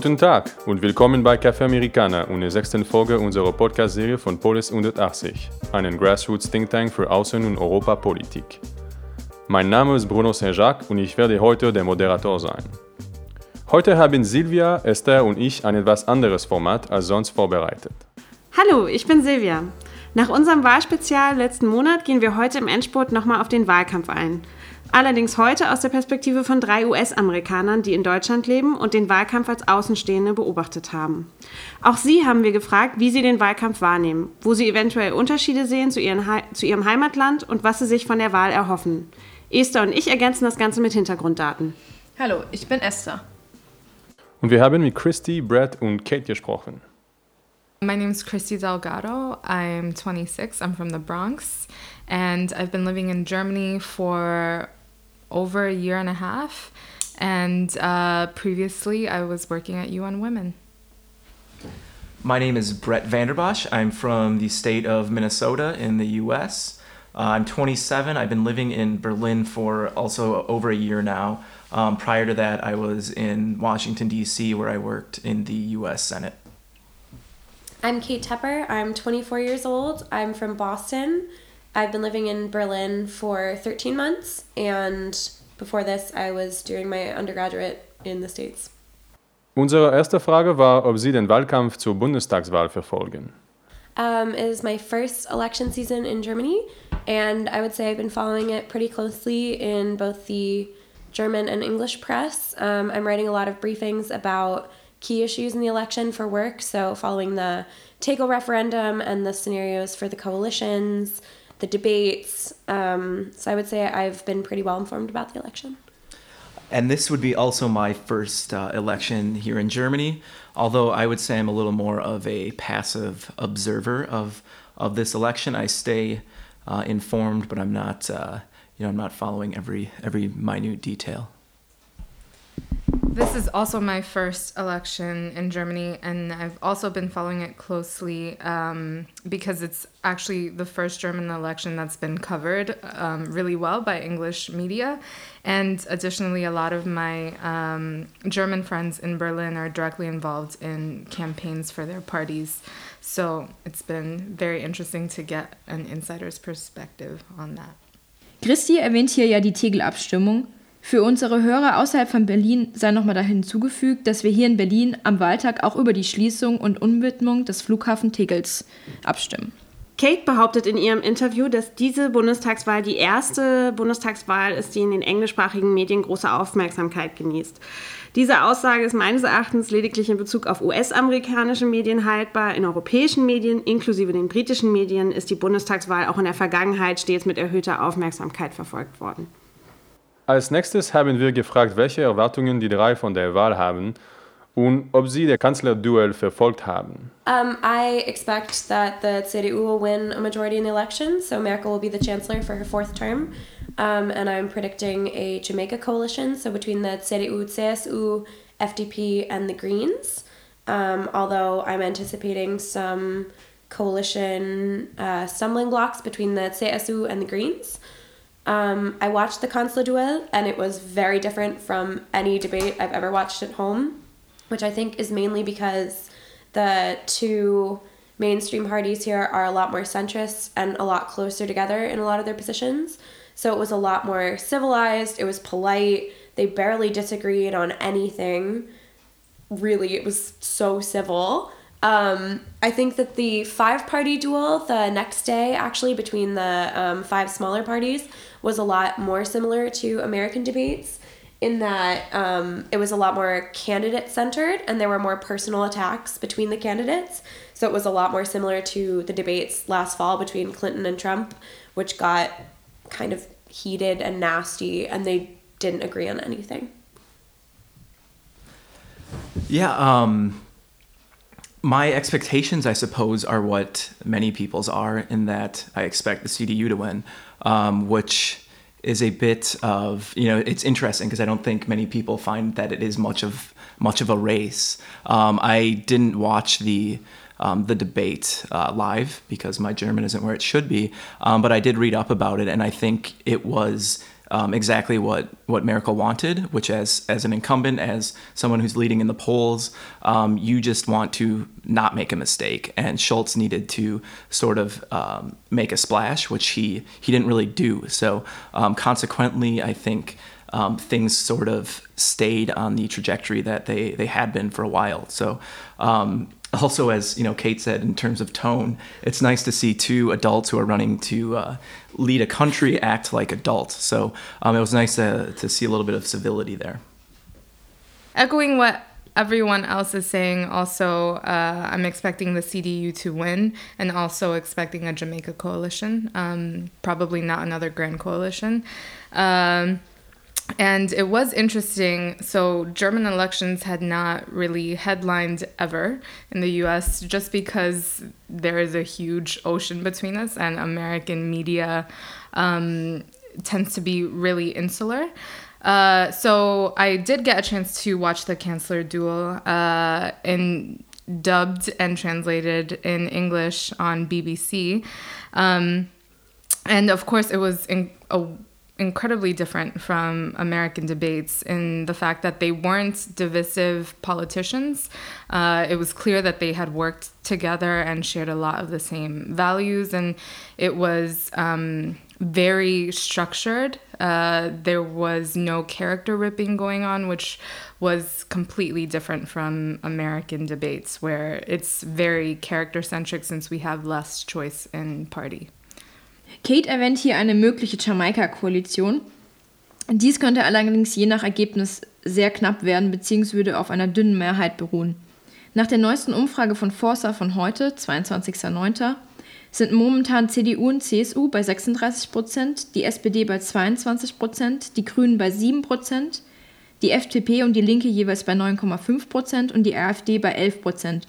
Guten Tag und willkommen bei Café Americana und der sechsten Folge unserer Podcast-Serie von Polis 180, einen Grassroots Think Tank für Außen- und Europapolitik. Mein Name ist Bruno Saint-Jacques und ich werde heute der Moderator sein. Heute haben Silvia, Esther und ich ein etwas anderes Format als sonst vorbereitet. Hallo, ich bin Silvia. Nach unserem Wahlspezial letzten Monat gehen wir heute im Endspurt nochmal auf den Wahlkampf ein. Allerdings heute aus der Perspektive von drei US-Amerikanern, die in Deutschland leben und den Wahlkampf als Außenstehende beobachtet haben. Auch sie haben wir gefragt, wie sie den Wahlkampf wahrnehmen, wo sie eventuell Unterschiede sehen zu, ihren, zu ihrem Heimatland und was sie sich von der Wahl erhoffen. Esther und ich ergänzen das Ganze mit Hintergrunddaten. Hallo, ich bin Esther. Und wir haben mit Christy, Brett und Kate gesprochen. My name is Christy Delgado. I'm 26. I'm from the Bronx. And I've been living in Germany for over a year and a half. And uh, previously, I was working at UN Women. My name is Brett Vanderbosch. I'm from the state of Minnesota in the US. Uh, I'm 27. I've been living in Berlin for also over a year now. Um, prior to that, I was in Washington, D.C., where I worked in the U.S. Senate. I'm Kate Tepper. I'm 24 years old. I'm from Boston. I've been living in Berlin for 13 months, and before this, I was doing my undergraduate in the States. Unsere erste Frage war, ob Sie den Wahlkampf zur Bundestagswahl verfolgen. Um, it is my first election season in Germany, and I would say I've been following it pretty closely in both the German and English press. Um, I'm writing a lot of briefings about key issues in the election for work, so following the Tegel referendum and the scenarios for the coalitions, the debates. Um, so I would say I've been pretty well informed about the election. And this would be also my first uh, election here in Germany, although I would say I'm a little more of a passive observer of, of this election. I stay uh, informed, but I'm not, uh, you know, I'm not following every, every minute detail. This is also my first election in Germany, and I've also been following it closely um, because it's actually the first German election that's been covered um, really well by English media. And additionally, a lot of my um, German friends in Berlin are directly involved in campaigns for their parties. So it's been very interesting to get an insider's perspective on that. Christy erwähnt hier ja die Tegel-Abstimmung. Für unsere Hörer außerhalb von Berlin sei nochmal dahin hinzugefügt, dass wir hier in Berlin am Wahltag auch über die Schließung und Umwidmung des Flughafen Tegels abstimmen. Kate behauptet in ihrem Interview, dass diese Bundestagswahl die erste Bundestagswahl ist, die in den englischsprachigen Medien große Aufmerksamkeit genießt. Diese Aussage ist meines Erachtens lediglich in Bezug auf US-amerikanische Medien haltbar. In europäischen Medien, inklusive den britischen Medien, ist die Bundestagswahl auch in der Vergangenheit stets mit erhöhter Aufmerksamkeit verfolgt worden. Als nächstes haben wir gefragt, welche Erwartungen die drei von der Wahl haben und ob sie der Kanzlerduell verfolgt haben. Um, I expect that the CDU will win a majority in the election, so Merkel will be the chancellor for her fourth term. Um, and I'm predicting a Jamaica coalition, so between the CDU, CSU, FDP, and the Greens. Um, although I'm anticipating some coalition uh, stumbling blocks between the CSU and the Greens. Um, I watched the Consular Duel, and it was very different from any debate I've ever watched at home, which I think is mainly because the two mainstream parties here are a lot more centrist and a lot closer together in a lot of their positions. So it was a lot more civilized, it was polite, they barely disagreed on anything. Really, it was so civil. Um, I think that the five party duel the next day, actually, between the um, five smaller parties, was a lot more similar to American debates in that um, it was a lot more candidate centered and there were more personal attacks between the candidates. So it was a lot more similar to the debates last fall between Clinton and Trump, which got kind of heated and nasty and they didn't agree on anything. Yeah, um, my expectations, I suppose, are what many people's are in that I expect the CDU to win, um, which is a bit of you know it's interesting because I don't think many people find that it is much of much of a race. Um, I didn't watch the um, the debate uh, live because my German isn't where it should be, um, but I did read up about it, and I think it was um, exactly what, what Merkel wanted, which as, as an incumbent, as someone who's leading in the polls, um, you just want to not make a mistake. And Schulz needed to sort of um, make a splash, which he, he didn't really do. So um, consequently, I think um, things sort of stayed on the trajectory that they, they had been for a while. So um, also as you know kate said in terms of tone it's nice to see two adults who are running to uh, lead a country act like adults. So um, it was nice to, to see a little bit of civility there. Echoing what everyone else is saying also uh, i'm expecting the cdu to win and also expecting a jamaica coalition um, probably not another grand coalition. Um, and it was interesting. So, German elections had not really headlined ever in the US just because there is a huge ocean between us, and American media um, tends to be really insular. Uh, so, I did get a chance to watch the Chancellor duel uh, in dubbed and translated in English on BBC. Um, and of course, it was in a incredibly different from American debates in the fact that they weren't divisive politicians. Uh, it was clear that they had worked together and shared a lot of the same values, and it was um, very structured. Uh, there was no character ripping going on, which was completely different from American debates, where it's very character centric since we have less choice in party. Kate erwähnt hier eine mögliche Jamaika-Koalition. Dies könnte allerdings je nach Ergebnis sehr knapp werden bzw. auf einer dünnen Mehrheit beruhen. Nach der neuesten Umfrage von Forsa von heute, 22.09., sind momentan CDU und CSU bei 36 Prozent, die SPD bei 22 Prozent, die Grünen bei 7 Prozent, die FDP und die Linke jeweils bei 9,5 Prozent und die AfD bei 11 Prozent.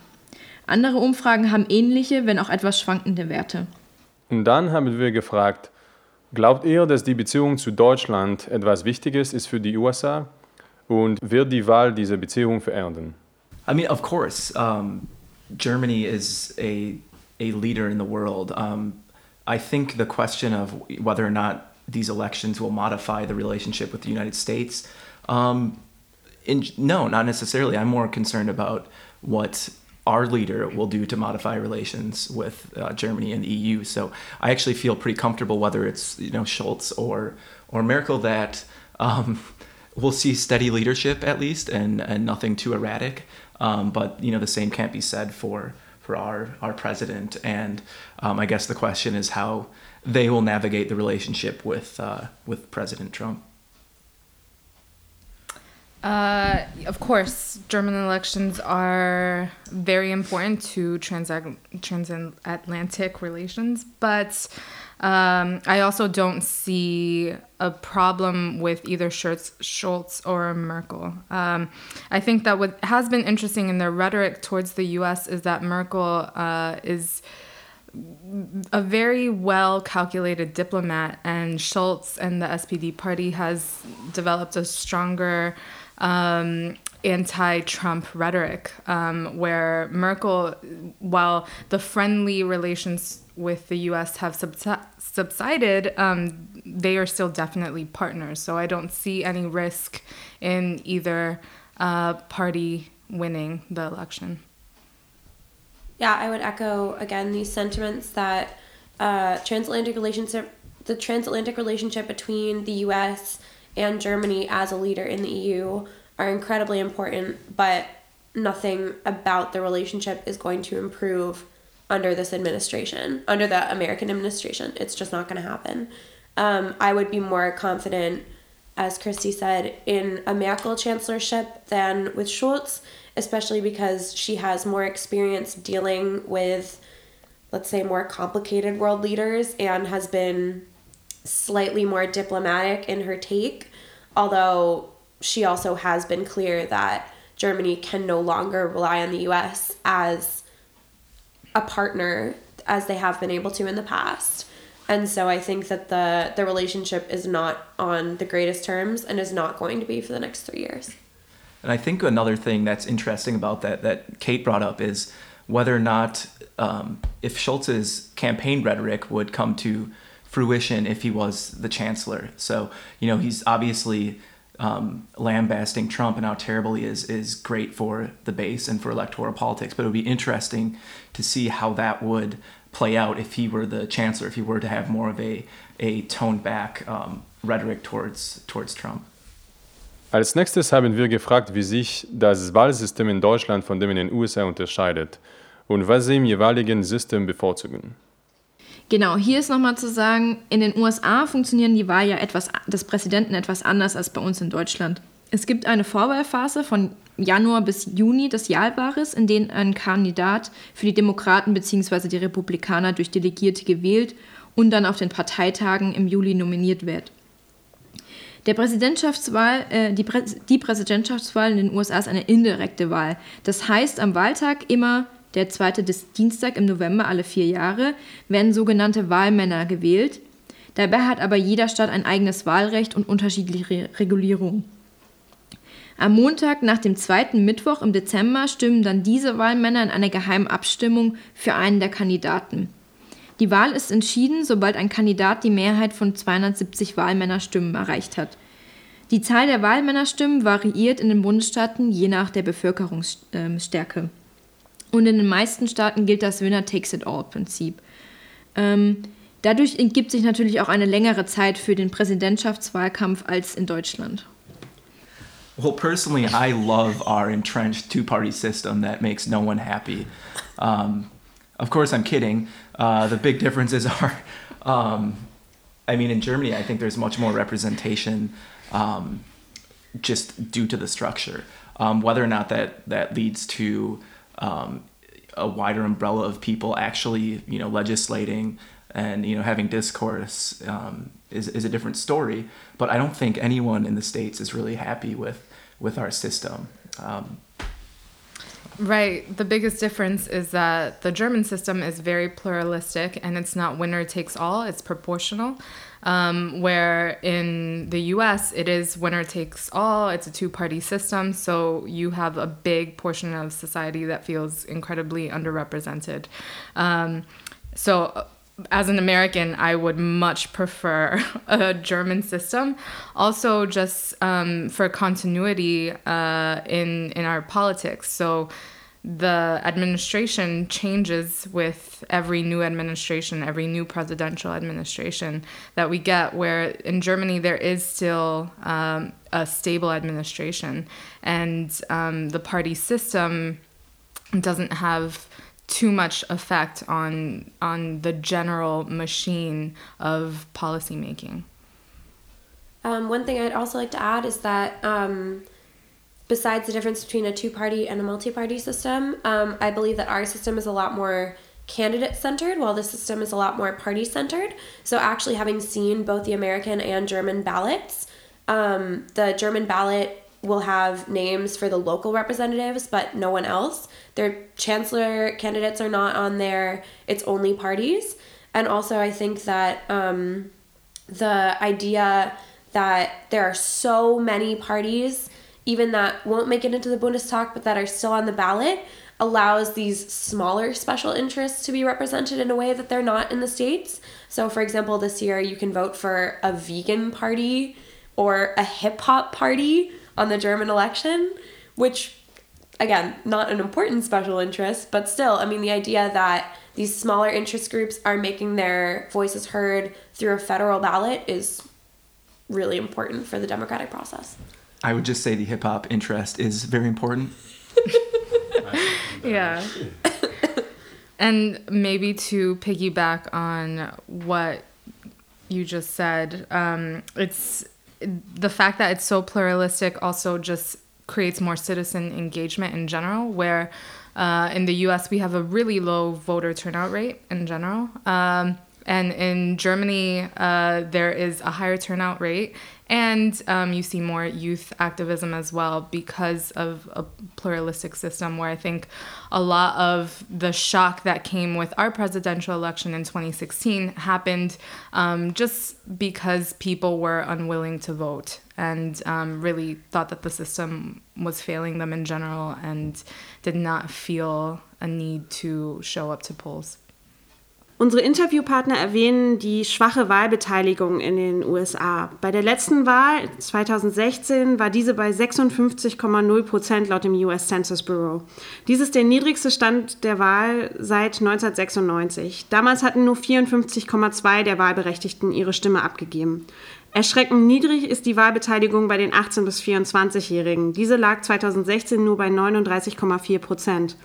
Andere Umfragen haben ähnliche, wenn auch etwas schwankende Werte. Und dann haben wir gefragt, glaubt ihr, dass die Beziehung zu Deutschland etwas Wichtiges ist für die USA? Und wird die Wahl diese Beziehung verändern? I mean, of course, um, Germany is a, a leader in the world. Um, I think the question of whether or not these elections will modify the relationship with the United States, um, in, no, not necessarily. I'm more concerned about what our leader will do to modify relations with uh, Germany and the EU. So I actually feel pretty comfortable whether it's you know Schulz or or Merkel that um, we'll see steady leadership at least and and nothing too erratic. Um, but you know the same can't be said for for our our president. And um, I guess the question is how they will navigate the relationship with uh, with President Trump. Uh, of course, German elections are very important to transatlantic relations, but um, I also don't see a problem with either Schulz or Merkel. Um, I think that what has been interesting in their rhetoric towards the US is that Merkel uh, is a very well calculated diplomat, and Schulz and the SPD party has developed a stronger um, anti-Trump rhetoric, um, where Merkel, while the friendly relations with the U.S. have subsided, um, they are still definitely partners. So I don't see any risk in either uh, party winning the election. Yeah, I would echo again these sentiments that uh, transatlantic relationship, the transatlantic relationship between the U.S and Germany as a leader in the EU are incredibly important, but nothing about the relationship is going to improve under this administration, under the American administration. It's just not going to happen. Um, I would be more confident, as Christy said, in a Merkel chancellorship than with Schulz, especially because she has more experience dealing with, let's say, more complicated world leaders and has been slightly more diplomatic in her take, although she also has been clear that Germany can no longer rely on the US as a partner as they have been able to in the past. And so I think that the the relationship is not on the greatest terms and is not going to be for the next 3 years. And I think another thing that's interesting about that that Kate brought up is whether or not um, if Schulz's campaign rhetoric would come to fruition if he was the chancellor. So, you know, he's obviously um, lambasting Trump and how terrible he is is great for the base and for electoral politics. But it would be interesting to see how that would play out if he were the chancellor, if he were to have more of a, a toned back um, rhetoric towards, towards Trump. Als nächstes haben wir gefragt, wie sich das Wahlsystem in Deutschland von dem in den USA unterscheidet und was sie im jeweiligen System bevorzugen. Genau, hier ist nochmal zu sagen, in den USA funktionieren die Wahl ja etwas des Präsidenten etwas anders als bei uns in Deutschland. Es gibt eine Vorwahlphase von Januar bis Juni des Jahrjahres, in denen ein Kandidat für die Demokraten bzw. die Republikaner durch Delegierte gewählt und dann auf den Parteitagen im Juli nominiert wird. Der Präsidentschaftswahl, äh, die, Prä die Präsidentschaftswahl in den USA ist eine indirekte Wahl. Das heißt, am Wahltag immer der zweite Dienstag im November alle vier Jahre, werden sogenannte Wahlmänner gewählt. Dabei hat aber jeder Staat ein eigenes Wahlrecht und unterschiedliche Regulierungen. Am Montag nach dem zweiten Mittwoch im Dezember stimmen dann diese Wahlmänner in einer geheimen Abstimmung für einen der Kandidaten. Die Wahl ist entschieden, sobald ein Kandidat die Mehrheit von 270 Wahlmännerstimmen erreicht hat. Die Zahl der Wahlmännerstimmen variiert in den Bundesstaaten je nach der Bevölkerungsstärke. Und in den meisten Staaten gilt das Winner-Takes-it-all-Prinzip. Ähm, dadurch ergibt sich natürlich auch eine längere Zeit für den Präsidentschaftswahlkampf als in Deutschland. Well, personally, I love our entrenched two party system that makes no one happy. Um, of course, I'm kidding. Uh, the big differences are, um, I mean, in Germany, I think there's much more representation just due to the structure. Whether or not that, that leads to um, a wider umbrella of people actually, you know, legislating and you know having discourse um, is, is a different story. But I don't think anyone in the states is really happy with with our system. Um, Right. The biggest difference is that the German system is very pluralistic and it's not winner takes all, it's proportional. Um, where in the US, it is winner takes all, it's a two party system. So you have a big portion of society that feels incredibly underrepresented. Um, so as an American, I would much prefer a German system. Also, just um, for continuity uh, in in our politics. So the administration changes with every new administration, every new presidential administration that we get. Where in Germany there is still um, a stable administration, and um, the party system doesn't have too much effect on on the general machine of policymaking. Um, one thing I'd also like to add is that um, besides the difference between a two-party and a multi-party system, um, I believe that our system is a lot more candidate centered while the system is a lot more party centered. So actually having seen both the American and German ballots, um, the German ballot will have names for the local representatives, but no one else. Their chancellor candidates are not on there, it's only parties. And also, I think that um, the idea that there are so many parties, even that won't make it into the Bundestag, but that are still on the ballot, allows these smaller special interests to be represented in a way that they're not in the States. So, for example, this year you can vote for a vegan party or a hip hop party on the German election, which, again, not an important special interest, but still, I mean, the idea that these smaller interest groups are making their voices heard through a federal ballot is really important for the democratic process. I would just say the hip hop interest is very important. yeah. and maybe to piggyback on what you just said, um, it's the fact that it's so pluralistic also just creates more citizen engagement in general, where uh, in the US we have a really low voter turnout rate in general. Um, and in Germany, uh, there is a higher turnout rate, and um, you see more youth activism as well because of a pluralistic system where I think a lot of the shock that came with our presidential election in 2016 happened um, just because people were unwilling to vote and um, really thought that the system was failing them in general and did not feel a need to show up to polls. Unsere Interviewpartner erwähnen die schwache Wahlbeteiligung in den USA. Bei der letzten Wahl 2016 war diese bei 56,0 Prozent laut dem US Census Bureau. Dies ist der niedrigste Stand der Wahl seit 1996. Damals hatten nur 54,2 der Wahlberechtigten ihre Stimme abgegeben. Erschreckend niedrig ist die Wahlbeteiligung bei den 18- bis 24-Jährigen. Diese lag 2016 nur bei 39,4 Prozent.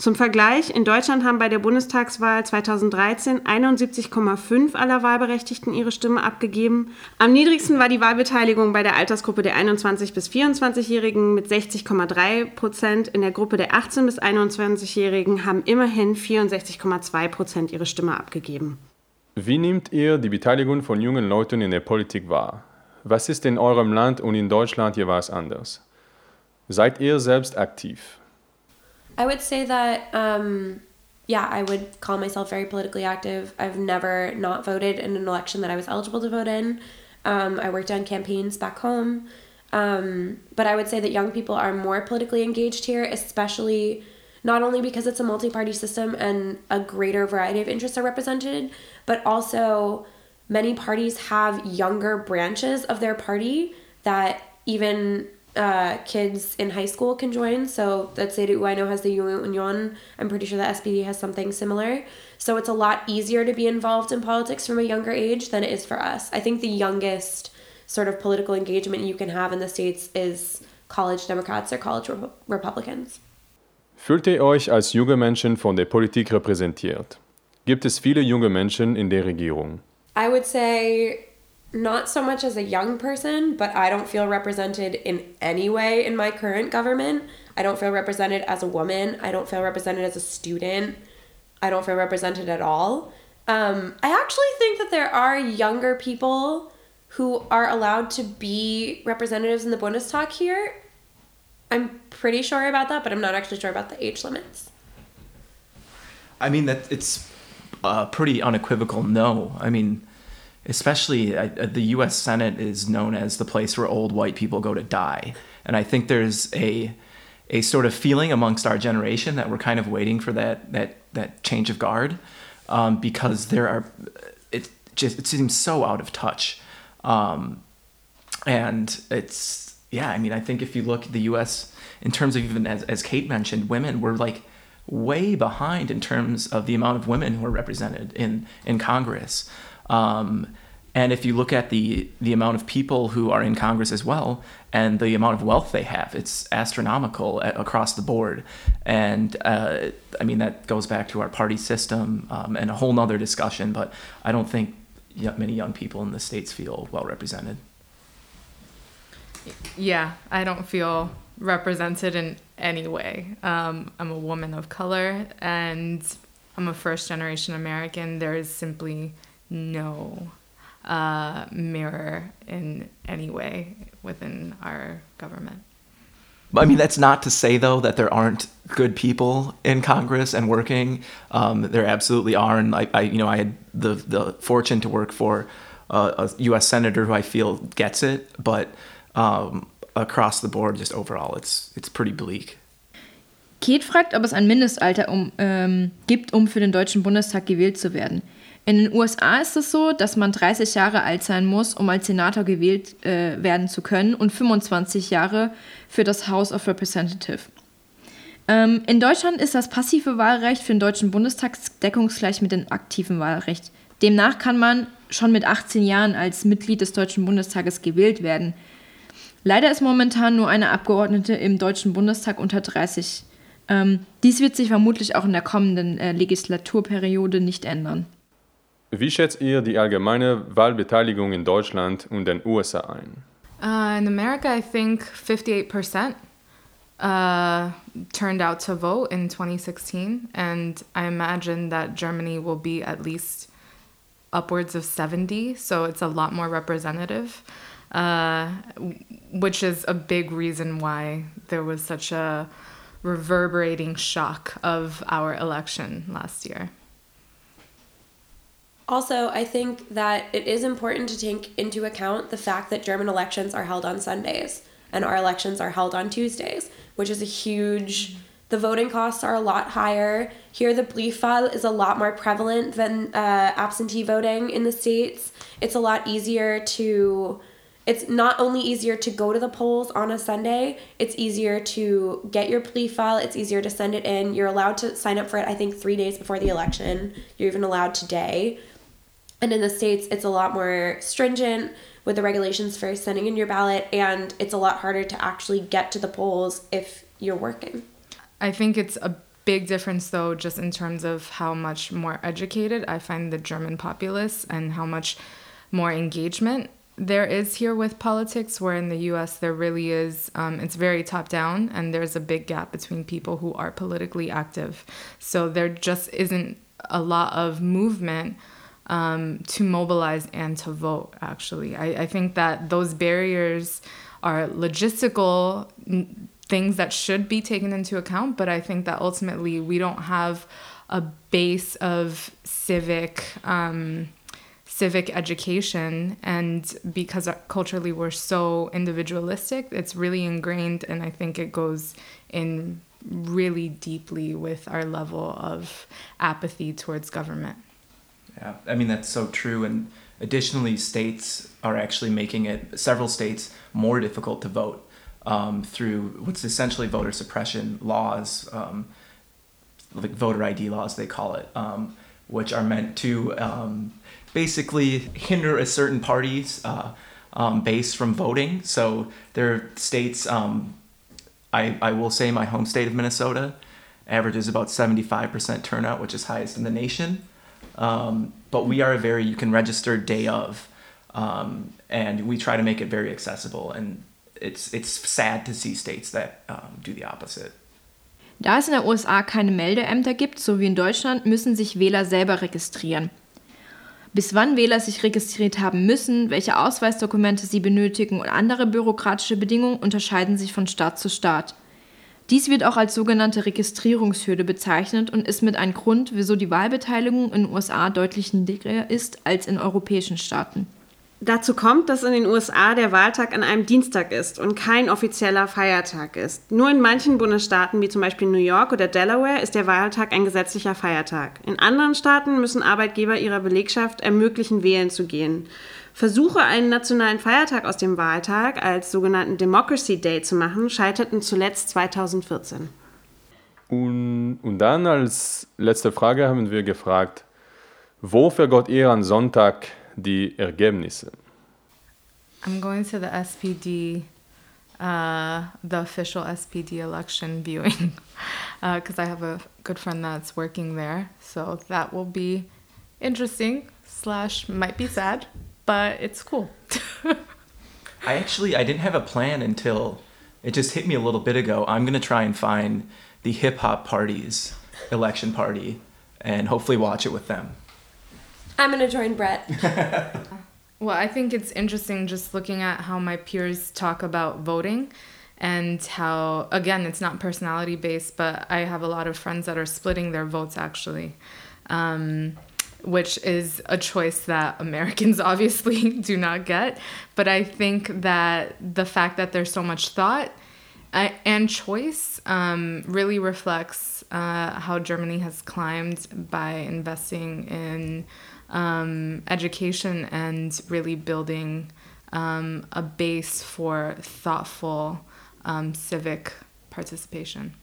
Zum Vergleich, in Deutschland haben bei der Bundestagswahl 2013 71,5 aller Wahlberechtigten ihre Stimme abgegeben. Am niedrigsten war die Wahlbeteiligung bei der Altersgruppe der 21- bis 24-Jährigen mit 60,3 Prozent. In der Gruppe der 18- bis 21-Jährigen haben immerhin 64,2 Prozent ihre Stimme abgegeben. Wie nehmt ihr die Beteiligung von jungen Leuten in der Politik wahr? Was ist in eurem Land und in Deutschland jeweils anders? Seid ihr selbst aktiv? I would say that, um, yeah, I would call myself very politically active. I've never not voted in an election that I was eligible to vote in. Um, I worked on campaigns back home. Um, but I would say that young people are more politically engaged here, especially not only because it's a multi party system and a greater variety of interests are represented, but also many parties have younger branches of their party that even uh, kids in high school can join. So that CDU I know has the Union. I'm pretty sure the SPD has something similar. So it's a lot easier to be involved in politics from a younger age than it is for us. I think the youngest sort of political engagement you can have in the States is college Democrats or college Rep Republicans. Fühlt ihr euch als junge Menschen von der Politik repräsentiert? Gibt es viele junge Menschen in der Regierung? I would say not so much as a young person, but I don't feel represented in any way in my current government. I don't feel represented as a woman. I don't feel represented as a student. I don't feel represented at all. Um, I actually think that there are younger people who are allowed to be representatives in the Bundestag here. I'm pretty sure about that, but I'm not actually sure about the age limits. I mean that it's a pretty unequivocal no. I mean, especially uh, the U.S. Senate is known as the place where old white people go to die, and I think there's a a sort of feeling amongst our generation that we're kind of waiting for that that that change of guard um, because there are it just it seems so out of touch, um, and it's yeah. I mean, I think if you look at the U.S. in terms of even as as Kate mentioned, women were like way behind in terms of the amount of women who are represented in in Congress. Um, and if you look at the the amount of people who are in Congress as well, and the amount of wealth they have, it's astronomical across the board. And uh, I mean that goes back to our party system um, and a whole nother discussion. But I don't think many young people in the states feel well represented. Yeah, I don't feel represented in any way. Um, I'm a woman of color and I'm a first generation American. There is simply no uh, mirror in any way within our government. I mean, that's not to say though that there aren't good people in Congress and working. Um, there absolutely are, and I, I, you know, I had the the fortune to work for a, a U.S. senator who I feel gets it, but um, across the board, just overall, it's it's pretty bleak. Kate fragt, ob es ein Mindestalter um, ähm, gibt, um für den Deutschen Bundestag gewählt zu werden. In den USA ist es so, dass man 30 Jahre alt sein muss, um als Senator gewählt äh, werden zu können und 25 Jahre für das House of Representatives. Ähm, in Deutschland ist das passive Wahlrecht für den Deutschen Bundestag deckungsgleich mit dem aktiven Wahlrecht. Demnach kann man schon mit 18 Jahren als Mitglied des Deutschen Bundestages gewählt werden. Leider ist momentan nur eine Abgeordnete im Deutschen Bundestag unter 30. Ähm, dies wird sich vermutlich auch in der kommenden äh, Legislaturperiode nicht ändern. Wie schätzt ihr die allgemeine Wahlbeteiligung in Deutschland und den USA ein? Uh, in America, I think 58% uh, turned out to vote in 2016, and I imagine that Germany will be at least upwards of 70, so it's a lot more representative, uh, which is a big reason why there was such a reverberating shock of our election last year. Also, I think that it is important to take into account the fact that German elections are held on Sundays and our elections are held on Tuesdays, which is a huge the voting costs are a lot higher. Here, the Briefwahl is a lot more prevalent than uh, absentee voting in the States. It's a lot easier to, it's not only easier to go to the polls on a Sunday, it's easier to get your Briefwahl, it's easier to send it in. You're allowed to sign up for it, I think, three days before the election. You're even allowed today. And in the States, it's a lot more stringent with the regulations for sending in your ballot, and it's a lot harder to actually get to the polls if you're working. I think it's a big difference though just in terms of how much more educated I find the German populace and how much more engagement there is here with politics where in the US there really is um, it's very top down and there's a big gap between people who are politically active so there just isn't a lot of movement um, to mobilize and to vote actually. I, I think that those barriers are logistical things that should be taken into account, but I think that ultimately we don't have a base of civic um, civic education. And because culturally we're so individualistic it's really ingrained and i think it goes in really deeply with our level of apathy towards government yeah i mean that's so true and additionally states are actually making it several states more difficult to vote um, through what's essentially voter suppression laws, um, like voter ID laws, they call it, um, which are meant to um, basically hinder a certain party's uh, um, base from voting. So there are states, um, I, I will say my home state of Minnesota averages about 75% turnout, which is highest in the nation. But we are a very, you can register day of. and we try to make it very accessible and it's it's sad to see states that um, do the opposite. Da es in der USA keine Meldeämter gibt, so wie in Deutschland, müssen sich Wähler selber registrieren. Bis wann Wähler sich registriert haben müssen, welche Ausweisdokumente sie benötigen und andere bürokratische Bedingungen unterscheiden sich von Staat zu Staat. Dies wird auch als sogenannte Registrierungshürde bezeichnet und ist mit ein Grund, wieso die Wahlbeteiligung in den USA deutlich niedriger ist als in europäischen Staaten. Dazu kommt, dass in den USA der Wahltag an einem Dienstag ist und kein offizieller Feiertag ist. Nur in manchen Bundesstaaten, wie zum Beispiel New York oder Delaware, ist der Wahltag ein gesetzlicher Feiertag. In anderen Staaten müssen Arbeitgeber ihrer Belegschaft ermöglichen, wählen zu gehen. Versuche, einen nationalen Feiertag aus dem Wahltag als sogenannten Democracy Day zu machen, scheiterten zuletzt 2014. Und, und dann als letzte Frage haben wir gefragt, wo vergott ihr an Sonntag die Ergebnisse? I'm going to the SPD, uh, the official SPD election viewing, because uh, I have a good friend that's working there. So that will be interesting, slash, might be sad, but it's cool. I actually, I didn't have a plan until it just hit me a little bit ago. I'm going to try and find the hip hop party's election party and hopefully watch it with them. I'm gonna join Brett. well, I think it's interesting just looking at how my peers talk about voting and how again it's not personality based but i have a lot of friends that are splitting their votes actually um, which is a choice that americans obviously do not get but i think that the fact that there's so much thought uh, and choice um, really reflects uh, how germany has climbed by investing in um, education and really building um, a base for thoughtful um, civic participation.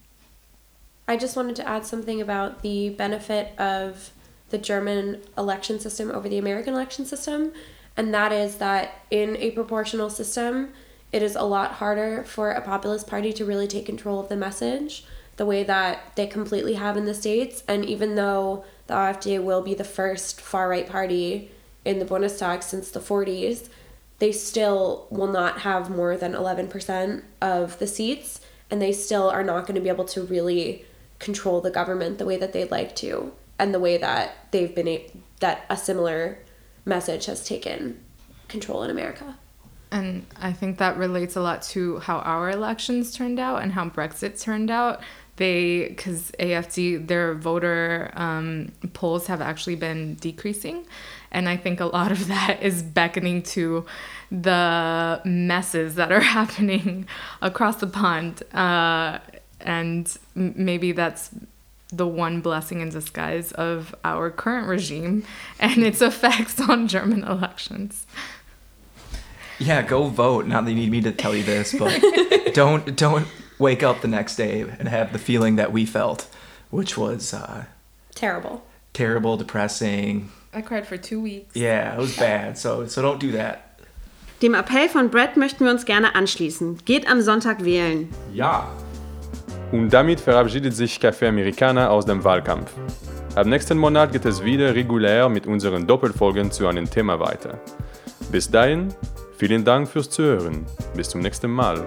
I just wanted to add something about the benefit of the German election system over the American election system, and that is that in a proportional system, it is a lot harder for a populist party to really take control of the message the way that they completely have in the States. And even though the AfD will be the first far right party in the Bundestag since the 40s, they still will not have more than 11% of the seats, and they still are not going to be able to really control the government the way that they'd like to, and the way that they've been a- that a similar message has taken control in America. And I think that relates a lot to how our elections turned out and how Brexit turned out they because AFD their voter um, polls have actually been decreasing, and I think a lot of that is beckoning to the messes that are happening across the pond. Uh, and maybe that's the one blessing in disguise of our current regime and its effects on German elections. Yeah, go vote. Not that you need me to tell you this, but don't don't wake up the next day and have the feeling that we felt, which was uh, Terrible. terrible, depressing. I cried for two weeks. Yeah, it was bad. So so don't do that. Dem Appell von Brett möchten wir uns gerne anschließen. Geht am Sonntag wählen. Ja. Und damit verabschiedet sich Café Americana aus dem Wahlkampf. Ab nächsten Monat geht es wieder regulär mit unseren Doppelfolgen zu einem Thema weiter. Bis dahin, vielen Dank fürs Zuhören. Bis zum nächsten Mal.